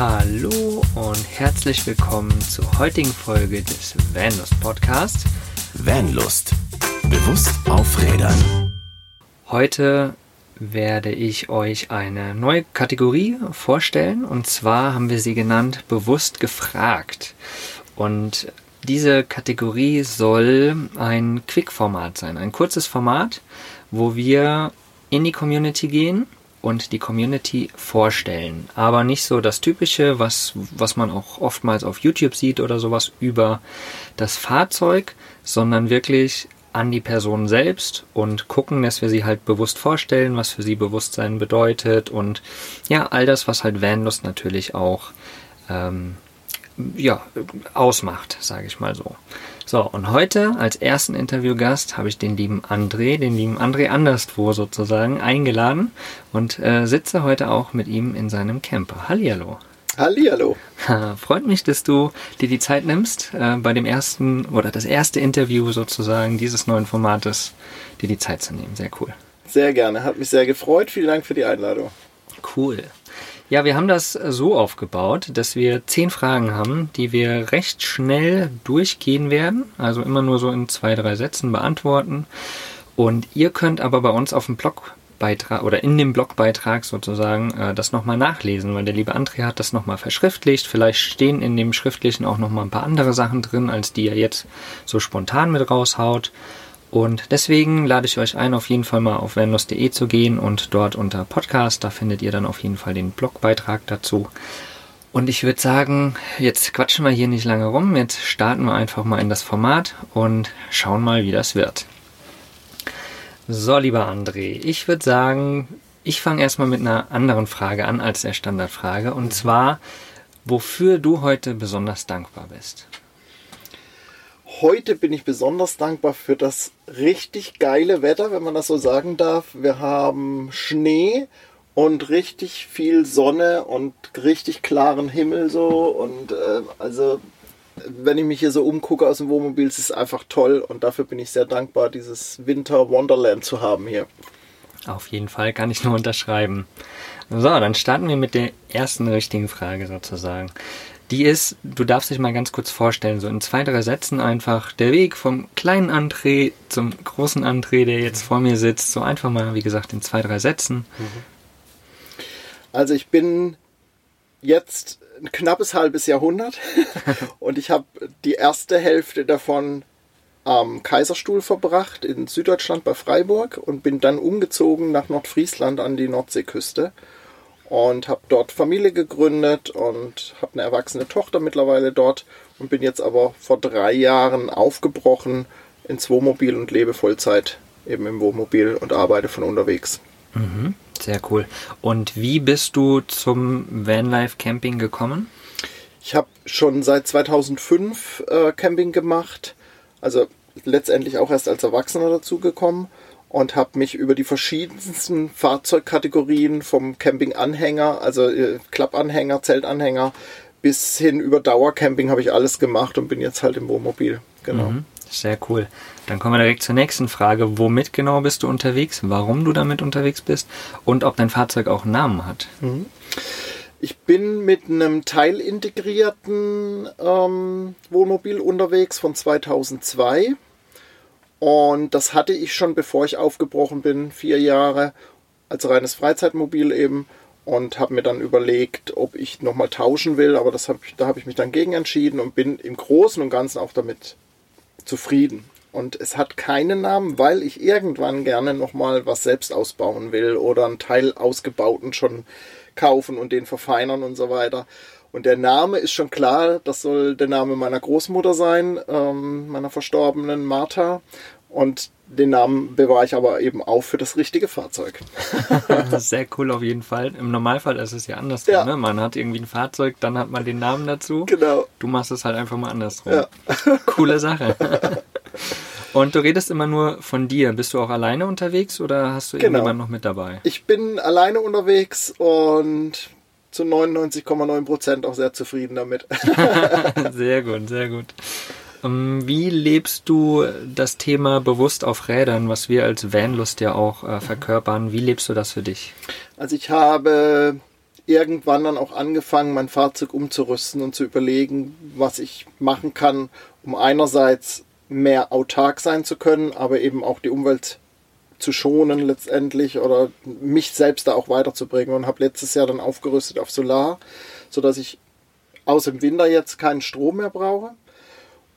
Hallo und herzlich willkommen zur heutigen Folge des Vanlust Podcast. Vanlust. Bewusst auf Rädern. Heute werde ich euch eine neue Kategorie vorstellen und zwar haben wir sie genannt Bewusst gefragt. Und diese Kategorie soll ein Quick-Format sein, ein kurzes Format, wo wir in die Community gehen und die Community vorstellen. Aber nicht so das Typische, was, was man auch oftmals auf YouTube sieht oder sowas über das Fahrzeug, sondern wirklich an die Person selbst und gucken, dass wir sie halt bewusst vorstellen, was für sie Bewusstsein bedeutet und ja, all das, was halt Vanlust natürlich auch ähm, ja, ausmacht, sage ich mal so. So, und heute als ersten Interviewgast habe ich den lieben André, den lieben André Anderswo sozusagen, eingeladen und äh, sitze heute auch mit ihm in seinem Camper. Hallihallo. Hallihallo. Freut mich, dass du dir die Zeit nimmst, äh, bei dem ersten oder das erste Interview sozusagen dieses neuen Formates, dir die Zeit zu nehmen. Sehr cool. Sehr gerne, hat mich sehr gefreut. Vielen Dank für die Einladung. Cool. Ja, wir haben das so aufgebaut, dass wir zehn Fragen haben, die wir recht schnell durchgehen werden. Also immer nur so in zwei, drei Sätzen beantworten. Und ihr könnt aber bei uns auf dem Blog Beitrag oder in dem Blogbeitrag sozusagen äh, das nochmal nachlesen, weil der liebe André hat das nochmal verschriftlicht. Vielleicht stehen in dem Schriftlichen auch nochmal ein paar andere Sachen drin, als die er jetzt so spontan mit raushaut. Und deswegen lade ich euch ein, auf jeden Fall mal auf venus.de zu gehen und dort unter Podcast, da findet ihr dann auf jeden Fall den Blogbeitrag dazu. Und ich würde sagen, jetzt quatschen wir hier nicht lange rum, jetzt starten wir einfach mal in das Format und schauen mal, wie das wird. So, lieber André, ich würde sagen, ich fange erstmal mit einer anderen Frage an als der Standardfrage. Und zwar, wofür du heute besonders dankbar bist. Heute bin ich besonders dankbar für das richtig geile Wetter, wenn man das so sagen darf. Wir haben Schnee und richtig viel Sonne und richtig klaren Himmel so. Und äh, also wenn ich mich hier so umgucke aus dem Wohnmobil, ist es einfach toll und dafür bin ich sehr dankbar, dieses Winter Wonderland zu haben hier. Auf jeden Fall kann ich nur unterschreiben. So, dann starten wir mit der ersten richtigen Frage sozusagen. Die ist, du darfst dich mal ganz kurz vorstellen, so in zwei, drei Sätzen einfach der Weg vom kleinen André zum großen André, der jetzt vor mir sitzt, so einfach mal, wie gesagt, in zwei, drei Sätzen. Also ich bin jetzt ein knappes halbes Jahrhundert und ich habe die erste Hälfte davon am Kaiserstuhl verbracht in Süddeutschland bei Freiburg und bin dann umgezogen nach Nordfriesland an die Nordseeküste und habe dort Familie gegründet und habe eine erwachsene Tochter mittlerweile dort und bin jetzt aber vor drei Jahren aufgebrochen ins Wohnmobil und lebe Vollzeit eben im Wohnmobil und arbeite von unterwegs. Mhm. Sehr cool. Und wie bist du zum Vanlife Camping gekommen? Ich habe schon seit 2005 äh, Camping gemacht, also letztendlich auch erst als Erwachsener dazugekommen und habe mich über die verschiedensten Fahrzeugkategorien vom Campinganhänger, also äh, Klappanhänger, Zeltanhänger bis hin über Dauercamping habe ich alles gemacht und bin jetzt halt im Wohnmobil. Genau. Mhm. Sehr cool. Dann kommen wir direkt zur nächsten Frage. Womit genau bist du unterwegs? Warum du damit unterwegs bist? Und ob dein Fahrzeug auch einen Namen hat? Mhm. Ich bin mit einem teilintegrierten ähm, Wohnmobil unterwegs von 2002. Und das hatte ich schon, bevor ich aufgebrochen bin, vier Jahre, als reines Freizeitmobil eben. Und habe mir dann überlegt, ob ich nochmal tauschen will. Aber das hab ich, da habe ich mich dann gegen entschieden und bin im Großen und Ganzen auch damit zufrieden. Und es hat keinen Namen, weil ich irgendwann gerne nochmal was selbst ausbauen will oder einen Teil ausgebauten schon kaufen und den verfeinern und so weiter. Und der Name ist schon klar, das soll der Name meiner Großmutter sein, ähm, meiner verstorbenen Martha. Und den Namen bewahre ich aber eben auch für das richtige Fahrzeug. das ist sehr cool auf jeden Fall. Im Normalfall ist es ja andersrum. Ja. Ne? Man hat irgendwie ein Fahrzeug, dann hat man den Namen dazu. Genau. Du machst es halt einfach mal andersrum. Ja. Coole Sache. Und du redest immer nur von dir. Bist du auch alleine unterwegs oder hast du genau. irgendjemanden noch mit dabei? Ich bin alleine unterwegs und zu 99,9 Prozent auch sehr zufrieden damit. sehr gut, sehr gut. Ähm, wie lebst du das Thema bewusst auf Rädern, was wir als Vanlust ja auch äh, verkörpern? Wie lebst du das für dich? Also ich habe irgendwann dann auch angefangen, mein Fahrzeug umzurüsten und zu überlegen, was ich machen kann, um einerseits mehr autark sein zu können, aber eben auch die Umwelt zu schonen letztendlich oder mich selbst da auch weiterzubringen und habe letztes Jahr dann aufgerüstet auf Solar, sodass ich aus dem Winter jetzt keinen Strom mehr brauche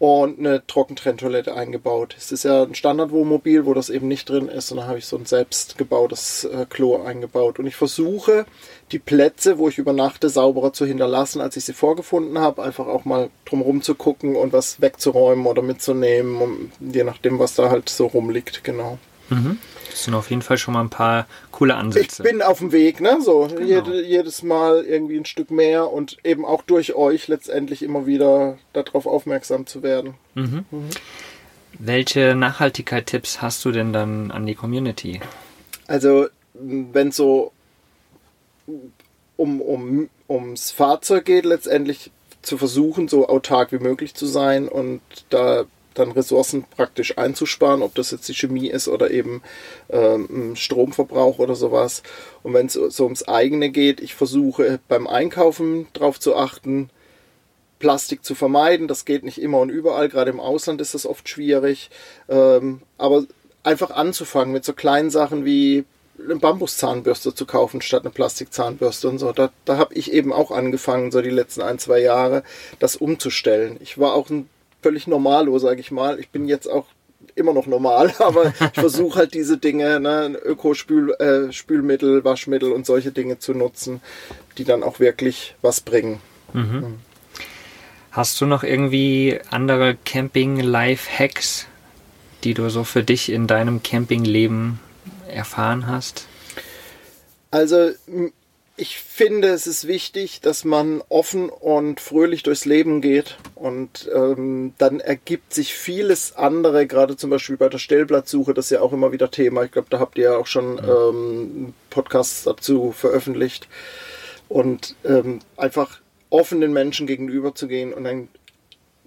und eine Trockentrenntoilette eingebaut. Es ist ja ein Standardwohnmobil, wo das eben nicht drin ist und da habe ich so ein selbstgebautes äh, Klo eingebaut und ich versuche die Plätze, wo ich übernachte, sauberer zu hinterlassen, als ich sie vorgefunden habe, einfach auch mal drumherum zu gucken und was wegzuräumen oder mitzunehmen, um, je nachdem, was da halt so rumliegt, genau. Mhm. Das sind auf jeden Fall schon mal ein paar coole Ansätze. Ich bin auf dem Weg, ne? So, genau. jede, jedes Mal irgendwie ein Stück mehr und eben auch durch euch letztendlich immer wieder darauf aufmerksam zu werden. Mhm. Mhm. Welche Nachhaltigkeit-Tipps hast du denn dann an die Community? Also, wenn es so um, um, ums Fahrzeug geht, letztendlich zu versuchen, so autark wie möglich zu sein und da dann Ressourcen praktisch einzusparen, ob das jetzt die Chemie ist oder eben ähm, Stromverbrauch oder sowas. Und wenn es so ums eigene geht, ich versuche beim Einkaufen darauf zu achten, Plastik zu vermeiden. Das geht nicht immer und überall, gerade im Ausland ist das oft schwierig. Ähm, aber einfach anzufangen mit so kleinen Sachen wie eine Bambuszahnbürste zu kaufen statt eine Plastikzahnbürste und so. Da, da habe ich eben auch angefangen, so die letzten ein, zwei Jahre, das umzustellen. Ich war auch ein völlig normalo, sage ich mal. Ich bin jetzt auch immer noch normal, aber ich versuche halt diese Dinge, ne, Ökospülmittel, äh, Waschmittel und solche Dinge zu nutzen, die dann auch wirklich was bringen. Mhm. Mhm. Hast du noch irgendwie andere Camping-Life-Hacks, die du so für dich in deinem Campingleben erfahren hast? Also ich finde, es ist wichtig, dass man offen und fröhlich durchs Leben geht und ähm, dann ergibt sich vieles andere, gerade zum Beispiel bei der Stellplatzsuche, das ist ja auch immer wieder Thema. Ich glaube, da habt ihr ja auch schon ähm, Podcasts dazu veröffentlicht und ähm, einfach offen den Menschen gegenüber zu gehen und dann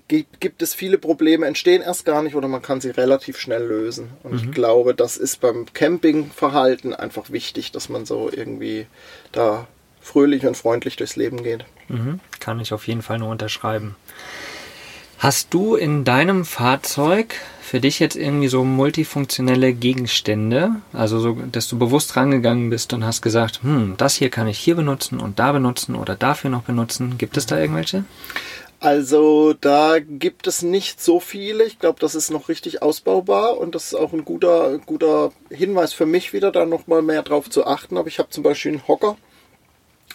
gibt, gibt es viele Probleme, entstehen erst gar nicht oder man kann sie relativ schnell lösen. Und mhm. ich glaube, das ist beim Campingverhalten einfach wichtig, dass man so irgendwie da fröhlich und freundlich durchs Leben geht. Mhm. Kann ich auf jeden Fall nur unterschreiben. Hast du in deinem Fahrzeug für dich jetzt irgendwie so multifunktionelle Gegenstände, also so, dass du bewusst rangegangen bist und hast gesagt, hm, das hier kann ich hier benutzen und da benutzen oder dafür noch benutzen. Gibt es da irgendwelche? Also da gibt es nicht so viele. Ich glaube, das ist noch richtig ausbaubar und das ist auch ein guter, guter Hinweis für mich wieder, da nochmal mehr drauf zu achten. Aber ich habe zum Beispiel einen Hocker,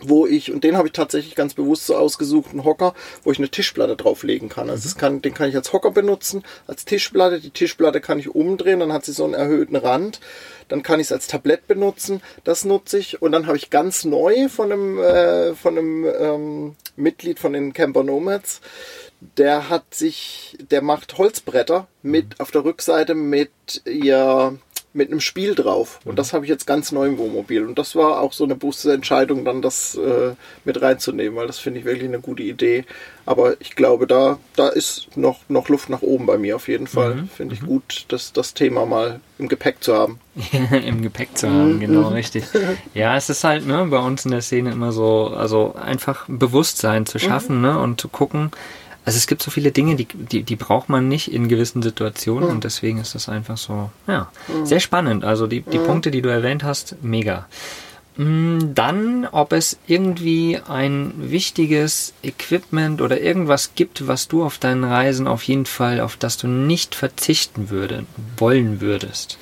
wo ich, und den habe ich tatsächlich ganz bewusst so ausgesucht, einen Hocker, wo ich eine Tischplatte drauflegen kann. Also das kann, den kann ich als Hocker benutzen, als Tischplatte. Die Tischplatte kann ich umdrehen, dann hat sie so einen erhöhten Rand. Dann kann ich es als Tablett benutzen, das nutze ich. Und dann habe ich ganz neu von einem, äh, von einem ähm, Mitglied von den Camper Nomads, der hat sich, der macht Holzbretter mit auf der Rückseite mit ihr mit einem Spiel drauf. Und das habe ich jetzt ganz neu im Wohnmobil. Und das war auch so eine bewusste Entscheidung, dann das äh, mit reinzunehmen, weil das finde ich wirklich eine gute Idee. Aber ich glaube, da, da ist noch, noch Luft nach oben bei mir auf jeden Fall. Mhm. Finde ich mhm. gut, das, das Thema mal im Gepäck zu haben. Im Gepäck zu haben, genau, mhm. richtig. Ja, es ist halt ne, bei uns in der Szene immer so, also einfach Bewusstsein zu schaffen mhm. ne, und zu gucken, also es gibt so viele Dinge, die, die, die braucht man nicht in gewissen Situationen mhm. und deswegen ist das einfach so, ja, mhm. sehr spannend. Also die, die mhm. Punkte, die du erwähnt hast, mega. Mm, dann, ob es irgendwie ein wichtiges Equipment oder irgendwas gibt, was du auf deinen Reisen auf jeden Fall, auf das du nicht verzichten würde, wollen würdest.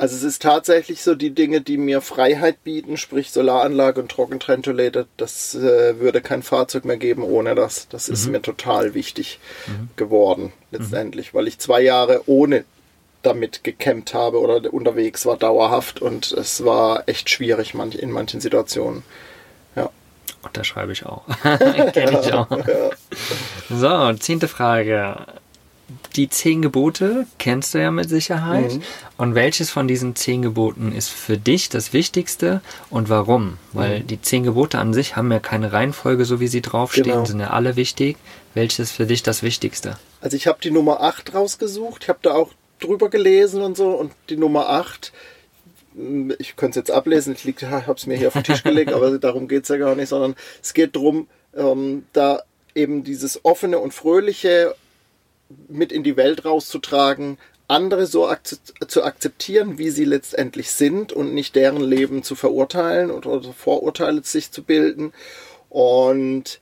Also es ist tatsächlich so die Dinge, die mir Freiheit bieten, sprich Solaranlage und Trockentrenntoilette, das äh, würde kein Fahrzeug mehr geben ohne das. Das mhm. ist mir total wichtig mhm. geworden letztendlich, mhm. weil ich zwei Jahre ohne damit gekämmt habe oder unterwegs war dauerhaft und es war echt schwierig in manchen Situationen. Ja. Unterschreibe ich auch. Kenne ich auch. Ja. So, zehnte Frage die zehn Gebote kennst du ja mit Sicherheit. Mhm. Und welches von diesen zehn Geboten ist für dich das Wichtigste und warum? Weil mhm. die zehn Gebote an sich haben ja keine Reihenfolge, so wie sie draufstehen, genau. sind ja alle wichtig. Welches ist für dich das Wichtigste? Also ich habe die Nummer 8 rausgesucht. Ich habe da auch drüber gelesen und so. Und die Nummer 8 ich könnte es jetzt ablesen, ich habe es mir hier auf den Tisch gelegt, aber darum geht es ja gar nicht, sondern es geht darum, ähm, da eben dieses offene und fröhliche mit in die Welt rauszutragen, andere so zu akzeptieren, wie sie letztendlich sind und nicht deren Leben zu verurteilen oder Vorurteile sich zu bilden. Und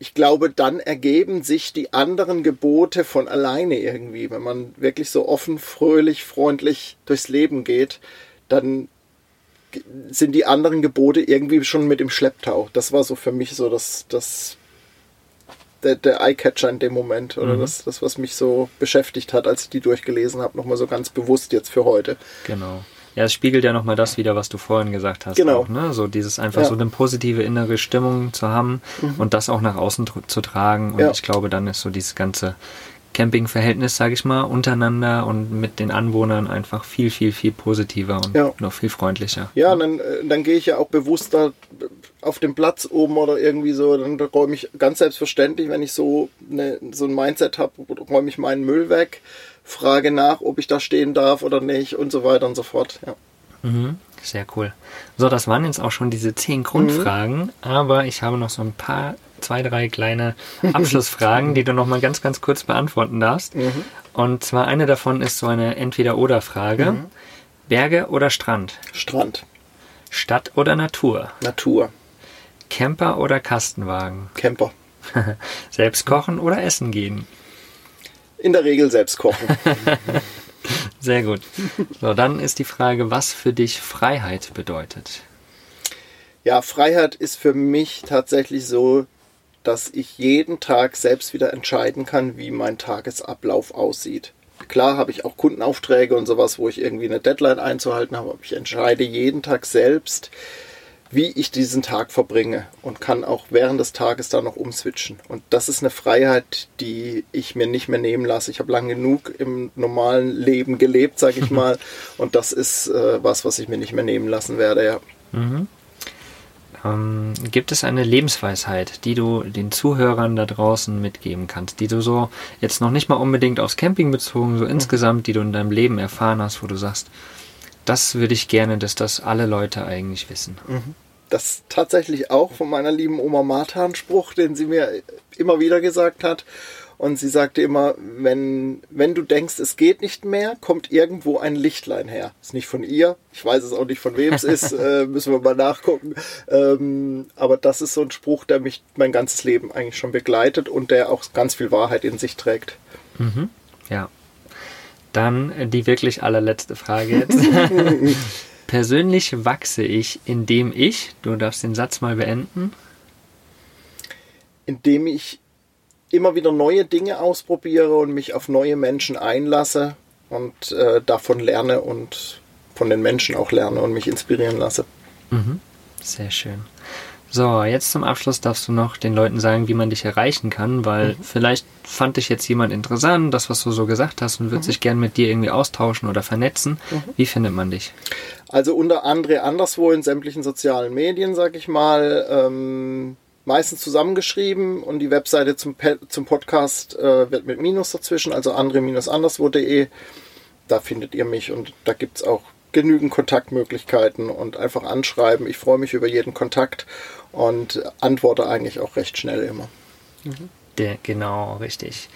ich glaube, dann ergeben sich die anderen Gebote von alleine irgendwie. Wenn man wirklich so offen, fröhlich, freundlich durchs Leben geht, dann sind die anderen Gebote irgendwie schon mit im Schlepptau. Das war so für mich so das, das der, der Eyecatcher in dem Moment oder mhm. das, das, was mich so beschäftigt hat, als ich die durchgelesen habe, nochmal so ganz bewusst jetzt für heute. Genau. Ja, es spiegelt ja nochmal das wieder, was du vorhin gesagt hast. Genau. Auch, ne? So dieses einfach ja. so eine positive innere Stimmung zu haben mhm. und das auch nach außen zu tragen. Und ja. ich glaube, dann ist so dieses ganze Campingverhältnis, sage ich mal, untereinander und mit den Anwohnern einfach viel, viel, viel positiver und ja. noch viel freundlicher. Ja, dann, äh, dann gehe ich ja auch bewusster auf dem Platz oben oder irgendwie so, dann räume ich ganz selbstverständlich, wenn ich so, eine, so ein Mindset habe, räume ich meinen Müll weg, frage nach, ob ich da stehen darf oder nicht und so weiter und so fort. Ja. Mhm, sehr cool. So, das waren jetzt auch schon diese zehn Grundfragen, mhm. aber ich habe noch so ein paar zwei, drei kleine Abschlussfragen, die du noch mal ganz, ganz kurz beantworten darfst. Mhm. Und zwar eine davon ist so eine Entweder-Oder-Frage. Mhm. Berge oder Strand? Strand. Stadt oder Natur? Natur. Camper oder Kastenwagen? Camper. selbst kochen oder essen gehen? In der Regel selbst kochen. Sehr gut. So, dann ist die Frage, was für dich Freiheit bedeutet. Ja, Freiheit ist für mich tatsächlich so dass ich jeden Tag selbst wieder entscheiden kann, wie mein Tagesablauf aussieht. Klar habe ich auch Kundenaufträge und sowas, wo ich irgendwie eine Deadline einzuhalten habe, aber ich entscheide jeden Tag selbst, wie ich diesen Tag verbringe und kann auch während des Tages da noch umswitchen. Und das ist eine Freiheit, die ich mir nicht mehr nehmen lasse. Ich habe lange genug im normalen Leben gelebt, sage ich mal. und das ist äh, was, was ich mir nicht mehr nehmen lassen werde, ja. Mhm. Ähm, gibt es eine Lebensweisheit, die du den Zuhörern da draußen mitgeben kannst, die du so jetzt noch nicht mal unbedingt aufs Camping bezogen, so mhm. insgesamt, die du in deinem Leben erfahren hast, wo du sagst, das würde ich gerne, dass das alle Leute eigentlich wissen. Mhm. Das tatsächlich auch von meiner lieben Oma Martha ein Spruch, den sie mir immer wieder gesagt hat. Und sie sagte immer, wenn, wenn du denkst, es geht nicht mehr, kommt irgendwo ein Lichtlein her. Ist nicht von ihr. Ich weiß es auch nicht, von wem es ist. äh, müssen wir mal nachgucken. Ähm, aber das ist so ein Spruch, der mich mein ganzes Leben eigentlich schon begleitet und der auch ganz viel Wahrheit in sich trägt. Mhm. Ja. Dann die wirklich allerletzte Frage jetzt. Persönlich wachse ich, indem ich, du darfst den Satz mal beenden. Indem ich immer wieder neue Dinge ausprobiere und mich auf neue Menschen einlasse und äh, davon lerne und von den Menschen auch lerne und mich inspirieren lasse. Mhm. Sehr schön. So, jetzt zum Abschluss darfst du noch den Leuten sagen, wie man dich erreichen kann, weil mhm. vielleicht fand dich jetzt jemand interessant, das, was du so gesagt hast, und würde mhm. sich gern mit dir irgendwie austauschen oder vernetzen. Mhm. Wie findet man dich? Also unter anderem anderswo in sämtlichen sozialen Medien, sag ich mal. Ähm, meistens zusammengeschrieben und die Webseite zum, zum Podcast äh, wird mit Minus dazwischen, also andre-anderswo.de. Da findet ihr mich und da gibt es auch genügend Kontaktmöglichkeiten und einfach anschreiben. Ich freue mich über jeden Kontakt und antworte eigentlich auch recht schnell immer. Mhm. Der, genau, richtig.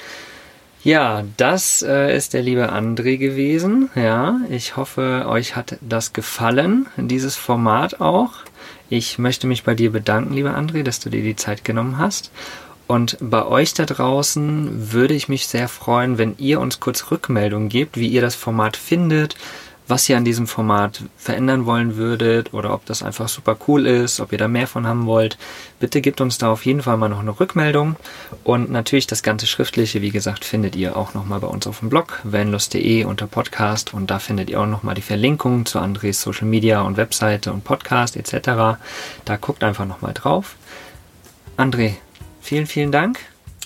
Ja, das äh, ist der liebe André gewesen. Ja, ich hoffe, euch hat das gefallen, dieses Format auch. Ich möchte mich bei dir bedanken, lieber André, dass du dir die Zeit genommen hast. Und bei euch da draußen würde ich mich sehr freuen, wenn ihr uns kurz Rückmeldungen gebt, wie ihr das Format findet, was ihr an diesem Format verändern wollen würdet oder ob das einfach super cool ist, ob ihr da mehr von haben wollt. Bitte gebt uns da auf jeden Fall mal noch eine Rückmeldung. Und natürlich das ganze Schriftliche, wie gesagt, findet ihr auch nochmal bei uns auf dem Blog vanlust.de unter Podcast und da findet ihr auch nochmal die Verlinkungen zu Andres Social Media und Webseite und Podcast etc. Da guckt einfach nochmal drauf. André, vielen, vielen Dank.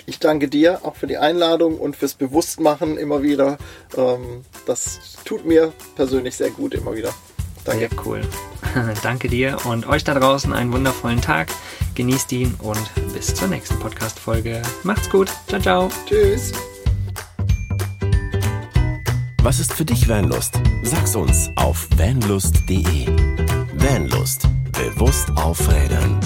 Ich danke dir auch für die Einladung und fürs Bewusstmachen immer wieder. Ähm, das tut mir persönlich sehr gut immer wieder. Danke. Sehr cool. danke dir und euch da draußen einen wundervollen Tag. Genießt ihn und bis zur nächsten Podcast-Folge. Macht's gut. Ciao, ciao. Tschüss. Was ist für dich Vanlust? Sag's uns auf vanlust.de. Vanlust. Bewusst aufrädern.